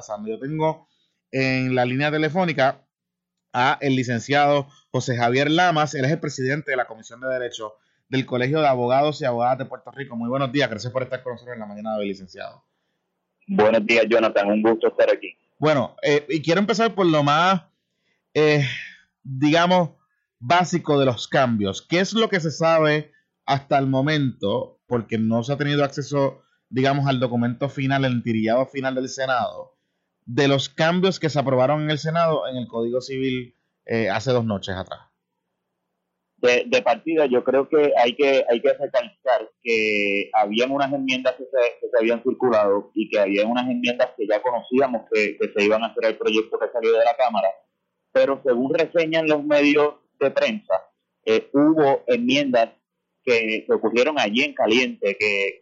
pasando. Yo tengo en la línea telefónica a el licenciado José Javier Lamas, él es el presidente de la Comisión de Derecho del Colegio de Abogados y Abogadas de Puerto Rico. Muy buenos días, gracias por estar con nosotros en la mañana de hoy, licenciado. Buenos días, Jonathan, un gusto estar aquí. Bueno, eh, y quiero empezar por lo más, eh, digamos, básico de los cambios. ¿Qué es lo que se sabe hasta el momento? Porque no se ha tenido acceso, digamos, al documento final, el tirillado final del Senado de los cambios que se aprobaron en el Senado en el Código Civil eh, hace dos noches atrás? De, partida, yo creo que hay que hay que recalcar que habían unas enmiendas que se, habían circulado y que había unas enmiendas que ya conocíamos que, se iban a hacer el proyecto que salió de la Cámara, pero según reseñan los medios de prensa, eh, hubo enmiendas que, ocurrieron allí en caliente, que,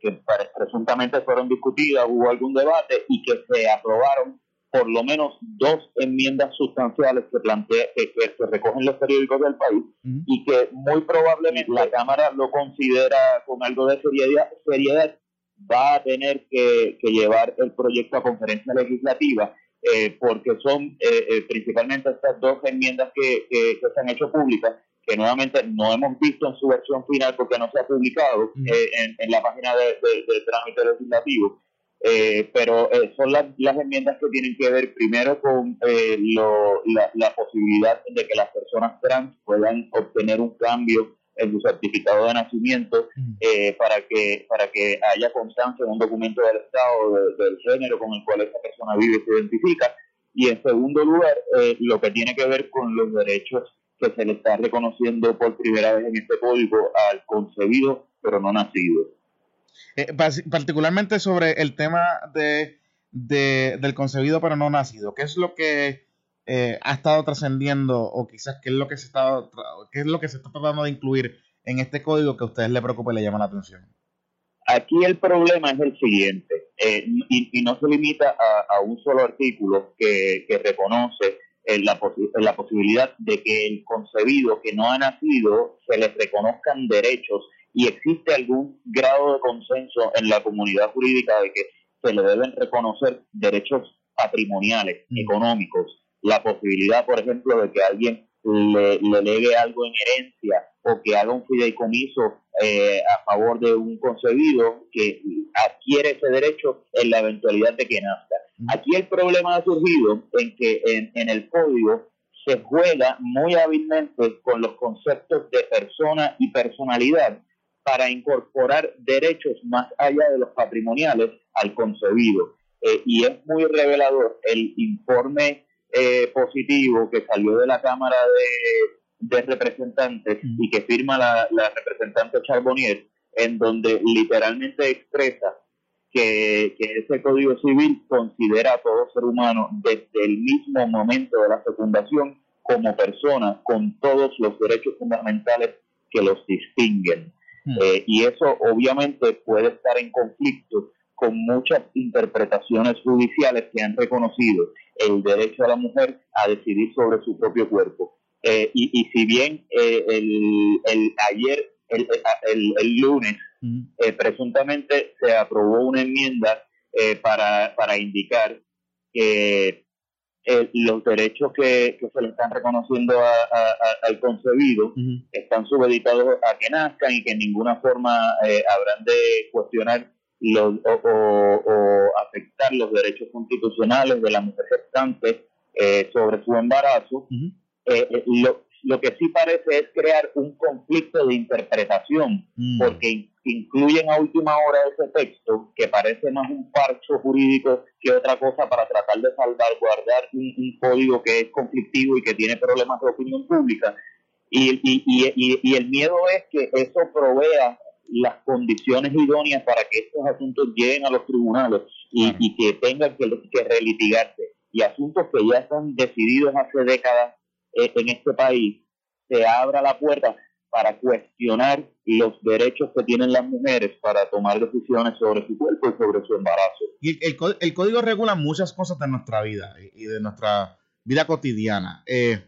que, presuntamente fueron discutidas, hubo algún debate y que se aprobaron por lo menos dos enmiendas sustanciales que, plantea, que, se recogen los periódicos del país y que muy probablemente la Cámara lo considera con algo de seriedad, seriedad va a tener que, llevar el proyecto a conferencia legislativa eh, porque son eh, eh, principalmente estas dos enmiendas que, que, se han hecho públicas que nuevamente no hemos visto en su versión final porque no se ha publicado eh, en, la página de, trámite legislativo. Eh, pero eh, son las, enmiendas que tienen que ver primero con la, posibilidad de que las personas trans puedan obtener un cambio en su certificado de nacimiento para que para que haya constancia en un documento del Estado del género con el cual esa persona vive y se identifica. Y en segundo lugar, lo que tiene que ver con los derechos que se le está reconociendo por primera vez en este código al concebido pero no nacido. Eh, particularmente sobre el tema de, del concebido pero no nacido, ¿qué es lo que eh, ha estado trascendiendo o quizás qué es lo que se está qué es lo que se está tratando de incluir en este código que a ustedes le preocupa y le llama la atención? Aquí el problema es el siguiente, eh, y, no se limita a, a un solo artículo que, que reconoce la, la posibilidad de que el concebido que no ha nacido se le reconozcan derechos y existe algún grado de consenso en la comunidad jurídica de que se le deben reconocer derechos patrimoniales, mm. económicos, la posibilidad, por ejemplo, de que alguien le, le legue algo en herencia o que haga un fideicomiso eh, a favor de un concebido que adquiere ese derecho en la eventualidad de que nazca. Aquí el problema ha surgido en que en, el código se juega muy hábilmente con los conceptos de persona y personalidad para incorporar derechos más allá de los patrimoniales al concebido. Eh, y es muy revelador el informe eh, positivo que salió de la Cámara de, Representantes y que firma la, la representante Charbonnier, en donde literalmente expresa que, ese Código Civil considera a todo ser humano desde el mismo momento de la fecundación como persona con todos los derechos fundamentales que los distinguen. Hmm. Eh, y eso obviamente puede estar en conflicto con muchas interpretaciones judiciales que han reconocido el derecho a la mujer a decidir sobre su propio cuerpo. Eh, y, si bien eh, el, el, ayer, el, el lunes, eh, presuntamente se aprobó una enmienda eh, para, para indicar que eh, los derechos que, se le están reconociendo al concebido están subeditados a que nazcan y que en ninguna forma habrán de cuestionar los, o, afectar los derechos constitucionales de la mujer gestante sobre su embarazo. lo, lo que sí parece es crear un conflicto de interpretación, mm. porque incluyen a última hora ese texto que parece más un parcho jurídico que otra cosa para tratar de salvaguardar un, un código que es conflictivo y que tiene problemas de opinión pública. Y, y, y, y, el miedo es que eso provea las condiciones idóneas para que estos asuntos lleguen a los tribunales y, que tengan que, que relitigarse. Y asuntos que ya están decididos hace décadas eh, en este país, se abra la puerta para cuestionar los derechos que tienen las mujeres para tomar decisiones sobre su cuerpo y sobre su embarazo. Y el, código regula muchas cosas de nuestra vida y de nuestra vida cotidiana. Eh,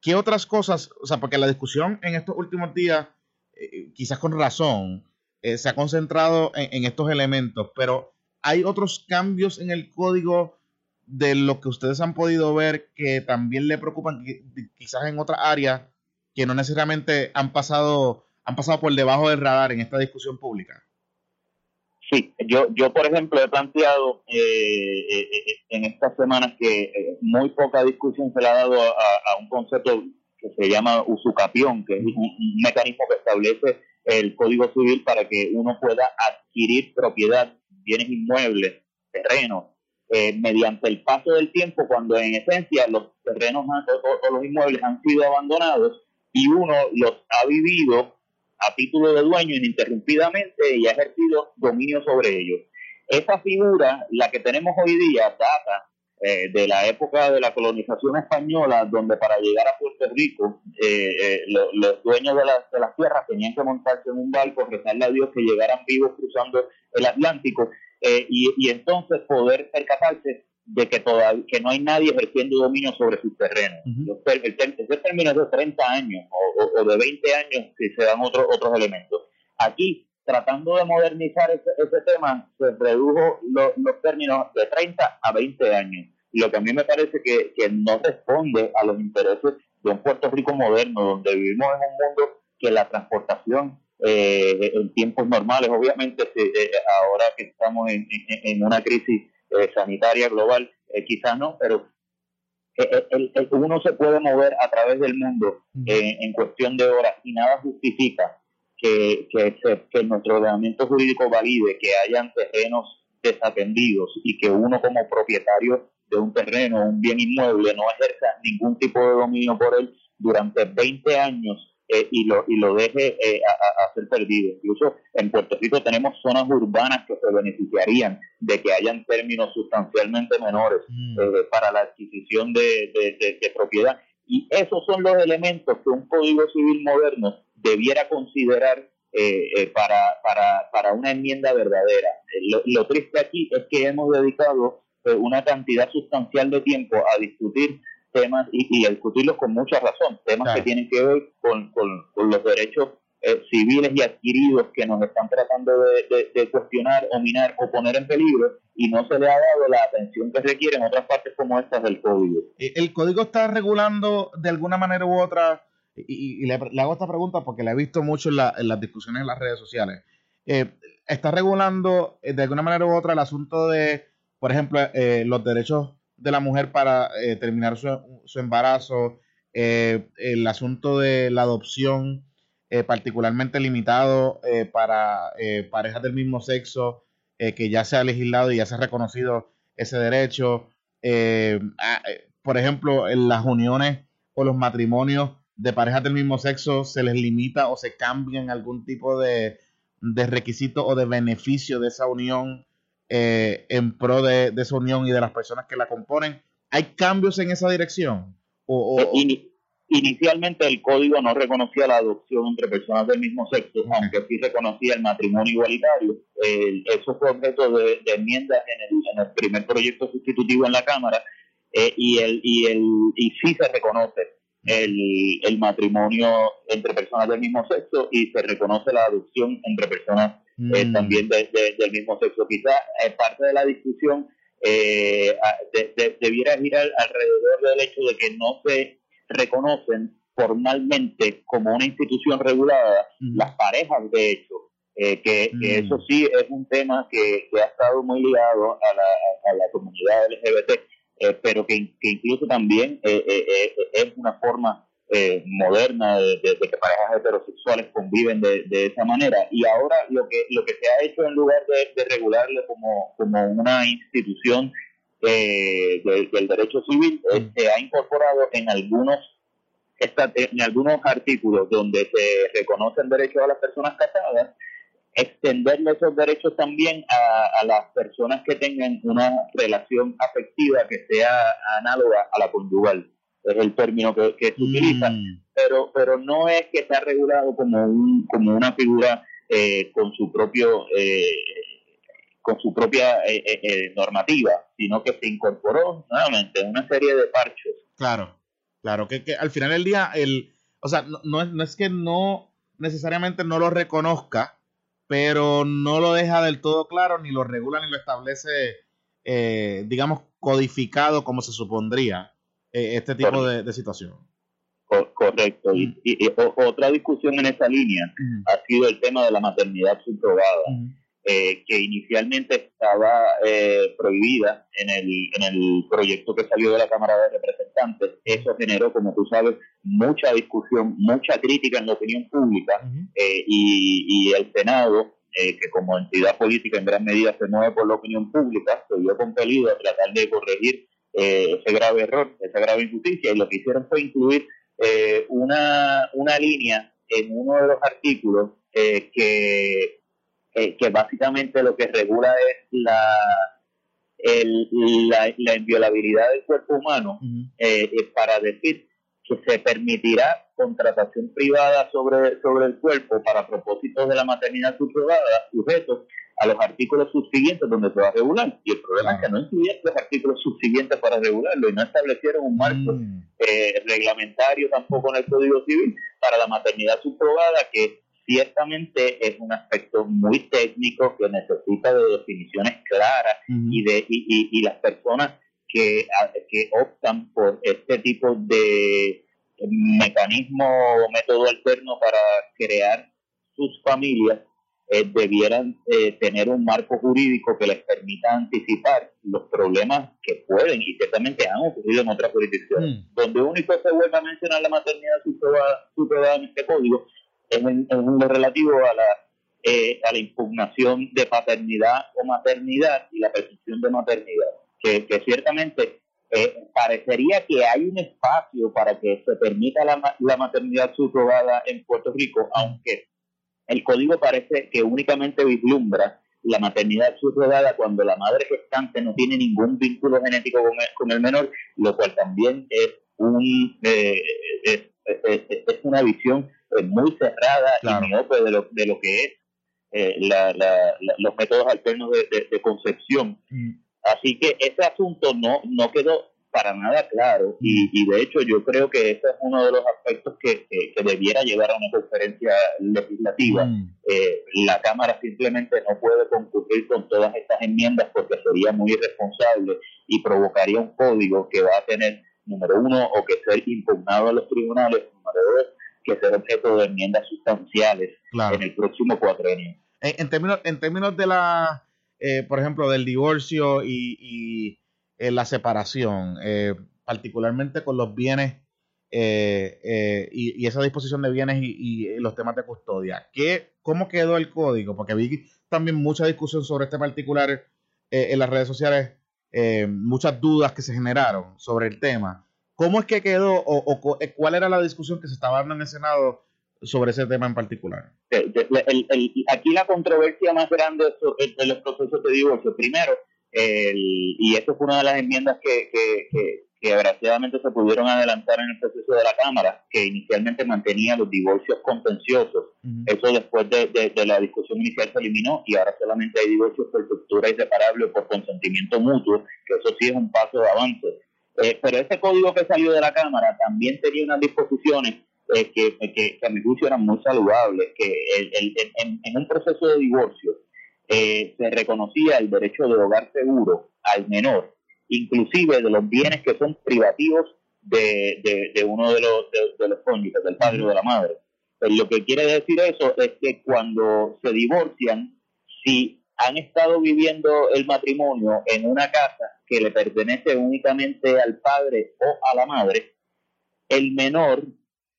¿Qué otras cosas? O sea, porque la discusión en estos últimos días, eh, quizás con razón, se ha concentrado en, estos elementos, pero hay otros cambios en el código de lo que ustedes han podido ver que también le preocupan quizás en otras áreas que no necesariamente han pasado han pasado por debajo del radar en esta discusión pública? Sí, yo, yo por ejemplo he planteado eh, eh, eh, en estas semanas que muy poca discusión se le ha dado a, un concepto que se llama usucapión, que es un, mecanismo que establece el Código Civil para que uno pueda adquirir propiedad, bienes inmuebles, terrenos, mediante el paso del tiempo, cuando en esencia los terrenos o los inmuebles han sido abandonados y uno los ha vivido a título de dueño ininterrumpidamente y ha ejercido dominio sobre ellos. Esa figura, la que tenemos hoy día, data eh, de la época de la colonización española, donde para llegar a Puerto Rico eh, eh, los dueños de, de, las tierras tenían que montarse en un barco, rezarle a Dios que llegaran vivos cruzando el Atlántico y, y entonces poder percatarse de que todavía que no hay nadie ejerciendo dominio sobre sus terrenos. ese término es de 30 años o, de 20 años si se dan otros otros elementos. Aquí, tratando de modernizar ese, tema, se redujo los términos de 30 a 20 años. Lo que a mí me parece que, que no responde a los intereses de un Puerto Rico moderno, donde vivimos en un mundo que la transportación eh, en tiempos normales, obviamente eh, ahora que estamos en, en una crisis eh, sanitaria global, eh, quizás no, pero eh, uno se puede mover a través del mundo en cuestión de horas y nada justifica que, que, nuestro ordenamiento jurídico valide que hayan terrenos desatendidos y que uno como propietario de un terreno, un bien inmueble, no ejerza ningún tipo de dominio por él durante 20 años eh, y, lo, y lo deje eh, a, ser perdido. Incluso en Puerto Rico tenemos zonas urbanas que se beneficiarían de que hayan términos sustancialmente menores mm. eh, para la adquisición de, de, propiedad. Y esos son los elementos que un código civil moderno debiera considerar para, para, para una enmienda verdadera. Lo, lo, triste aquí es que hemos dedicado una cantidad sustancial de tiempo a discutir temas y, y discutirlos con mucha razón, temas que tienen que ver con, los derechos eh, civiles y adquiridos que nos están tratando de, cuestionar o minar o poner en peligro y no se le ha dado la atención que requiere en otras partes como estas del código. Eh, ¿El código está regulando de alguna manera u otra? Y, le, hago esta pregunta porque la he visto mucho en, las discusiones en las redes sociales. Eh, ¿Está regulando de alguna manera u otra el asunto de, por ejemplo, los derechos de la mujer para eh, terminar su, embarazo, eh, el asunto de la adopción, eh, particularmente limitado para parejas del mismo sexo, que ya se ha legislado y ya se ha reconocido ese derecho. Ah, por ejemplo, en las uniones o los matrimonios de parejas del mismo sexo se les limita o se cambian algún tipo de, de requisito o de beneficio de esa unión eh, en pro de, esa unión y de las personas que la componen. ¿Hay cambios en esa dirección? O, eh, inicialmente el código no reconocía la adopción entre personas del mismo sexo, aunque sí reconocía el matrimonio igualitario. eso fue objeto de, enmiendas en el, primer proyecto sustitutivo en la Cámara eh, y, el, y, el, y sí se reconoce el, el matrimonio entre personas del mismo sexo y se reconoce la adopción entre personas eh, mm. también del mismo sexo. Quizá eh, parte de la discusión eh, debiera girar alrededor del hecho de que no se reconocen formalmente como una institución regulada mm. las parejas de hecho. que, mm. eso sí es un tema que, ha estado muy ligado a la, a la comunidad LGBT, pero que, que, incluso también es una forma eh, moderna de, que parejas heterosexuales conviven de, esa manera. Y ahora lo que, lo que se ha hecho en lugar de, regularle como, como una institución eh, del derecho civil, eh, se ha incorporado en algunos en algunos artículos donde se reconocen derechos a las personas casadas, extenderle esos derechos también a, a, las personas que tengan una relación afectiva que sea análoga a la conyugal es el término que, se utiliza, mm. pero, pero no es que está regulado como, un, como una figura eh, con su propio eh, con su propia eh, normativa, sino que se incorporó nuevamente una serie de parches. Claro, claro, que, que al final del día, el, o sea, no, no, es, no es que no necesariamente no lo reconozca, pero no lo deja del todo claro, ni lo regula, ni lo establece eh, digamos, codificado como se supondría eh, este tipo de, situación. Correcto. Y, otra discusión en esa línea ha sido el tema de la maternidad subrogada, eh, que inicialmente estaba prohibida en el, en el proyecto que salió de la Cámara de Representantes. Eso generó, como tú sabes, mucha discusión, mucha crítica en la opinión pública y, y el Senado eh, que como entidad política en gran medida se mueve por la opinión pública, se vio compelido a tratar de corregir eh, ese grave error, esa grave injusticia, y lo que hicieron fue incluir eh, una, una línea en uno de los artículos que, que básicamente lo que regula es la, el, la, la, inviolabilidad del cuerpo humano para decir que se permitirá contratación privada sobre, sobre el cuerpo para propósitos de la maternidad subrogada sujetos a los artículos subsiguientes donde se va a regular. Y el problema es que no incluyen los artículos subsiguientes para regularlo y no establecieron un marco mm. eh, reglamentario tampoco en el Código Civil para la maternidad subrogada que ciertamente es un aspecto muy técnico que necesita de definiciones claras y de y, y, las personas que, que optan por este tipo de mecanismo o método alterno para crear sus familias eh, debieran eh, tener un marco jurídico que les permita anticipar los problemas que pueden y ciertamente han ocurrido en otras jurisdicciones. Mm. Donde único se vuelve a mencionar la maternidad superada en este código es en, lo relativo a la, eh, a la impugnación de paternidad o maternidad y la presunción de maternidad, que, que ciertamente eh, parecería que hay un espacio para que se permita la, la maternidad subrogada en Puerto Rico, aunque el código parece que únicamente vislumbra la maternidad subrogada cuando la madre gestante no tiene ningún vínculo genético con el, menor, lo cual también es un eh, es, una visión eh, muy cerrada y miope de lo, de lo que es eh, la, la, los métodos alternos de, de, concepción. Mm. Así que ese asunto no, no quedó para nada claro y, y, de hecho yo creo que ese es uno de los aspectos que, que, debiera llevar a una conferencia legislativa. Mm. Eh, la Cámara simplemente no puede concurrir con todas estas enmiendas porque sería muy irresponsable y provocaría un código que va a tener, número uno, o que ser impugnado a los tribunales, número dos, que ser objeto de enmiendas sustanciales en el próximo cuatrenio. En, términos, en términos de la eh, por ejemplo, del divorcio y, eh, la separación, eh, particularmente con los bienes y, esa disposición de bienes y, los temas de custodia. ¿Qué, ¿Cómo quedó el código? Porque vi también mucha discusión sobre este particular en las redes sociales, muchas dudas que se generaron sobre el tema. ¿Cómo es que quedó o, cuál era la discusión que se estaba dando en el Senado sobre ese tema en particular? aquí la controversia más grande de los procesos de divorcio, primero, y esto fue una de las enmiendas que, que, que, desgraciadamente se pudieron adelantar en el proceso de la Cámara, que inicialmente mantenía los divorcios contenciosos. Eso después de, la discusión inicial se eliminó y ahora solamente hay divorcios por ruptura inseparable o por consentimiento mutuo, que eso sí es un paso de avance. Eh, pero ese código que salió de la Cámara también tenía unas disposiciones eh, que, que, a mi juicio eran muy saludables, que en, un proceso de divorcio eh, se reconocía el derecho de hogar seguro al menor, inclusive de los bienes que son privativos de, de, uno de los, de, los cónyuges, del padre o de la madre. Pues lo que quiere decir eso es que cuando se divorcian, si han estado viviendo el matrimonio en una casa que le pertenece únicamente al padre o a la madre, el menor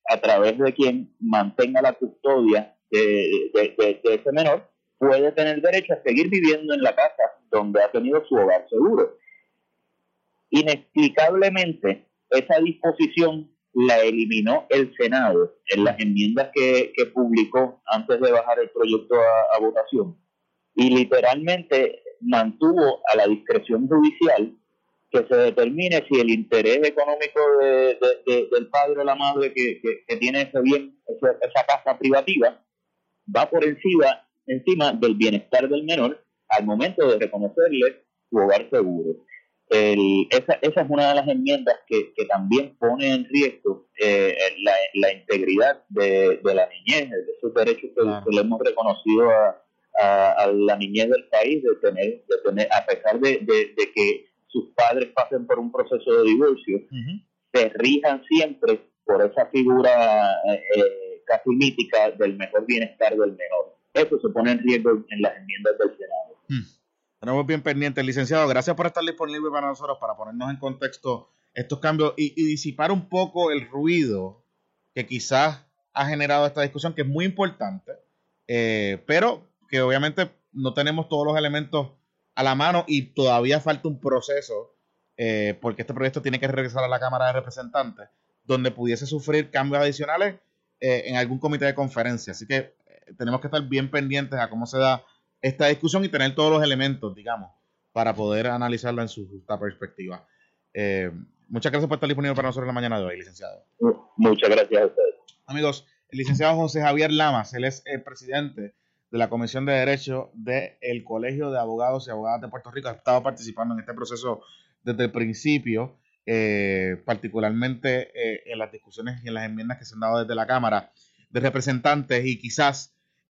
a través de quien mantenga la custodia de, ese menor, puede tener derecho a seguir viviendo en la casa donde ha tenido su hogar seguro. Inexplicablemente, esa disposición la eliminó el Senado en las enmiendas que, publicó antes de bajar el proyecto a, votación y literalmente mantuvo a la discreción judicial que se determine si el interés económico de, del padre o la madre que, tiene ese bien, esa, casa privativa, va por encima, encima del bienestar del menor al momento de reconocerle su hogar seguro. esa, esa, es una de las enmiendas que, también pone en riesgo eh, la, integridad de, la niñez, de esos derechos que, le hemos reconocido a, a, la niñez del país de tener, de tener a pesar de, de, que sus padres pasen por un proceso de divorcio, se rijan siempre por esa figura eh, casi mítica del mejor bienestar del menor. Eso se pone en riesgo en las enmiendas del Senado. Hmm. Tenemos bien pendiente, licenciado. Gracias por estar disponible para nosotros, para ponernos en contexto estos cambios y, disipar un poco el ruido que quizás ha generado esta discusión, que es muy importante, eh, pero que obviamente no tenemos todos los elementos a la mano y todavía falta un proceso, eh, porque este proyecto tiene que regresar a la Cámara de Representantes, donde pudiese sufrir cambios adicionales eh, en algún comité de conferencia. Así que tenemos que estar bien pendientes a cómo se da esta discusión y tener todos los elementos, digamos, para poder analizarla en su justa perspectiva. Eh, muchas gracias por estar disponible para nosotros en la mañana de hoy, licenciado. Muchas gracias a ustedes. Amigos, el licenciado José Javier Lamas, él es el presidente de la Comisión de Derecho del Colegio de Abogados y Abogadas de Puerto Rico. Ha estado participando en este proceso desde el principio, eh, particularmente eh, en las discusiones y en las enmiendas que se han dado desde la Cámara de Representantes y quizás